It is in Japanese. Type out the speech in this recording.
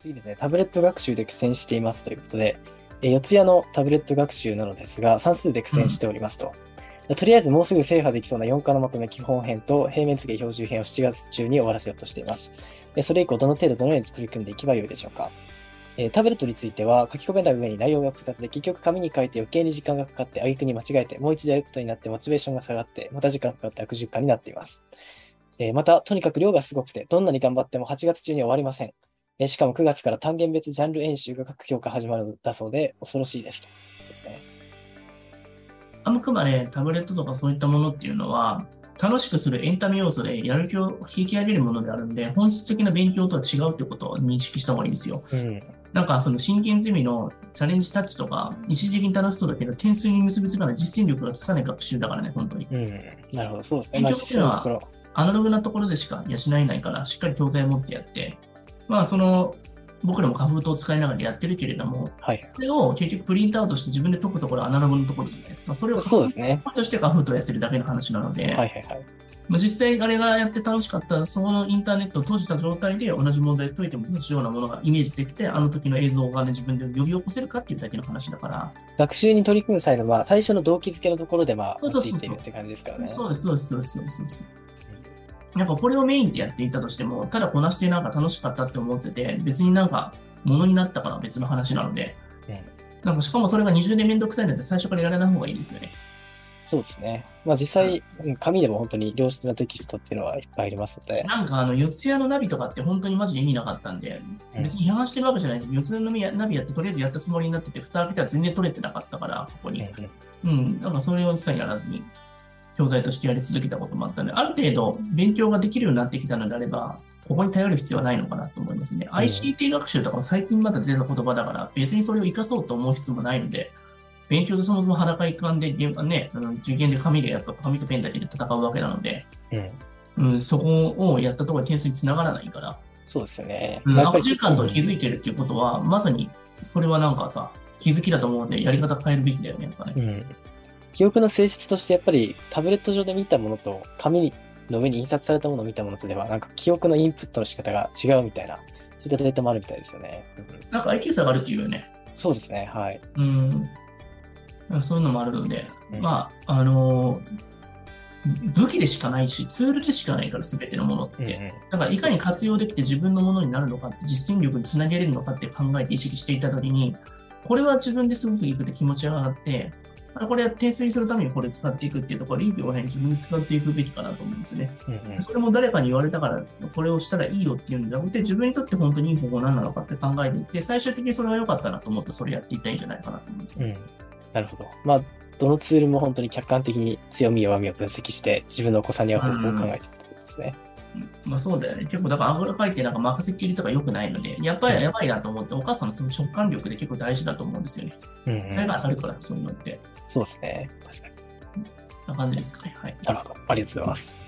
次ですね、タブレット学習で苦戦していますということで、えー四谷のタブレット学習なのですが、算数で苦戦しておりますと。とりあえずもうすぐ制覇できそうな4課のまとめ基本編と平面図形標準編を7月中に終わらせようとしています。でそれ以降、どの程度どのように取り組んでいけばよいでしょうか。えータブレットについては書き込めた上に内容が複雑で結局紙に書いて余計に時間がかかって挙句に間違えてもう一度やることになってモチベーションが下がってまた時間かかって悪循環になっています。えーまた、とにかく量がすごくてどんなに頑張っても8月中には終わりません。えーしかも9月から単元別ジャンル演習が各教科始まるんだそうで恐ろしいですと。ですね。あくまでタブレットとかそういったものっていうのは、楽しくするエンタメ要素でやる気を引き上げるものであるんで、本質的な勉強とは違うってことを認識した方がいいんですよ。うん。なんかその真剣ゼミのチャレンジタッチとか、一時的に楽しそうだけど、点数に結びつかない実践力がつかない学習だからね、本当に。うん。なるほど。そうですね。勉まあ、強っていうのは。アナログなところでしか養えないから、しっかり教材を持ってやって、まあその、僕らもカフートを使いながらやってるけれども、はい。それを結局プリントアウトして自分で解くところはアナログのところじゃないですか。それをそうですね。としてカフートをやってるだけの話なので、はいはいはい。まあ、実際あれがやって楽しかったら、そのインターネットを閉じた状態で同じ問題を解いても同じようなものがイメージできて、あの時の映像が、ね、自分で呼び起こせるかっていうだけの話だから、学習に取り組む際の、まあ、最初の動機づけのところで、まあ、そうそうそう用いているって感じですからね。そうです、そうです、そうです、そうです。なんかこれをメインでやっていたとしても、ただこなしてなんか楽しかったって思ってて、別になんか物になったから別の話なので、うんなんかしかもそれが20年めんどくさいので最初からやらない方がいいですよね。そうですね。まあ実際、うん紙でも本当に良質なテキストっていうのはいっぱいありますので。なんかあの、四谷のナビとかって本当にマジで意味なかったんで、うん別に批判してるわけじゃないです。四谷のナビやってとりあえずやったつもりになってて、蓋開けたら全然取れてなかったから、ここに。うんうんうん、なんかそれを一切やらずに、教材としてやり続けたこともあったので、ある程度勉強ができるようになってきたのであれば、ここに頼る必要はないのかなと思いますね。ICT 学習とかも最近まだ出た言葉だから、別にそれを活かそうと思う必要もないので、勉強でそもそも裸一貫で、ね、あの受験で紙でやっぱ紙とペンだけで戦うわけなので、うんうん、そこをやったところで点数につながらないから、そうですよね。うん、まあやっぱり悪循環と気づいてるっていうことは、まさにそれはなんかさ、気づきだと思うんで、やり方変えるべきだよね、やっぱね。うん。記憶の性質としてやっぱりタブレット上で見たものと紙の上に印刷されたものを見たものとではなんか記憶のインプットの仕方が違うみたいなそういったデータもあるみたいですよね。うんなんか IQ 差があるっていうよね。そうですね。はい。うん。そういうのもあるので、うんまあ、あの武器でしかないし、ツールでしかないから、すべてのものって。うんうんだから、いかに活用できて自分のものになるのかって、実践力につなげれるのかって考えて意識していたときに、これは自分ですごくいいくて気持ちが上がって、あこれは点数にするためにこれ使っていくっていうところ、臨機応変に自分で使っていくべきかなと思うんですね。うんうんそれも誰かに言われたから、これをしたらいいよっていうんじゃなくて、自分にとって本当にいい方法何なのかって考えていて、最終的にそれが良かったなと思って、それやっていったらいいんじゃないかなと思うんですね。うん。なるほど。まあ、どのツールも本当に客観的に強み、弱みを分析して、自分のお子さんに合う方法を考えていくということですね。うんまあそうだよね。結構、だからあぐらかいてなんか任せっきりとか良くないので、やっぱりやばいなと思って、お母さんのその直感力で結構大事だと思うんですよね。うんうそれん。が当たるから、そういうのって。そうですね。確かに。な感じですかね。はい。なるほど。ありがとうございます。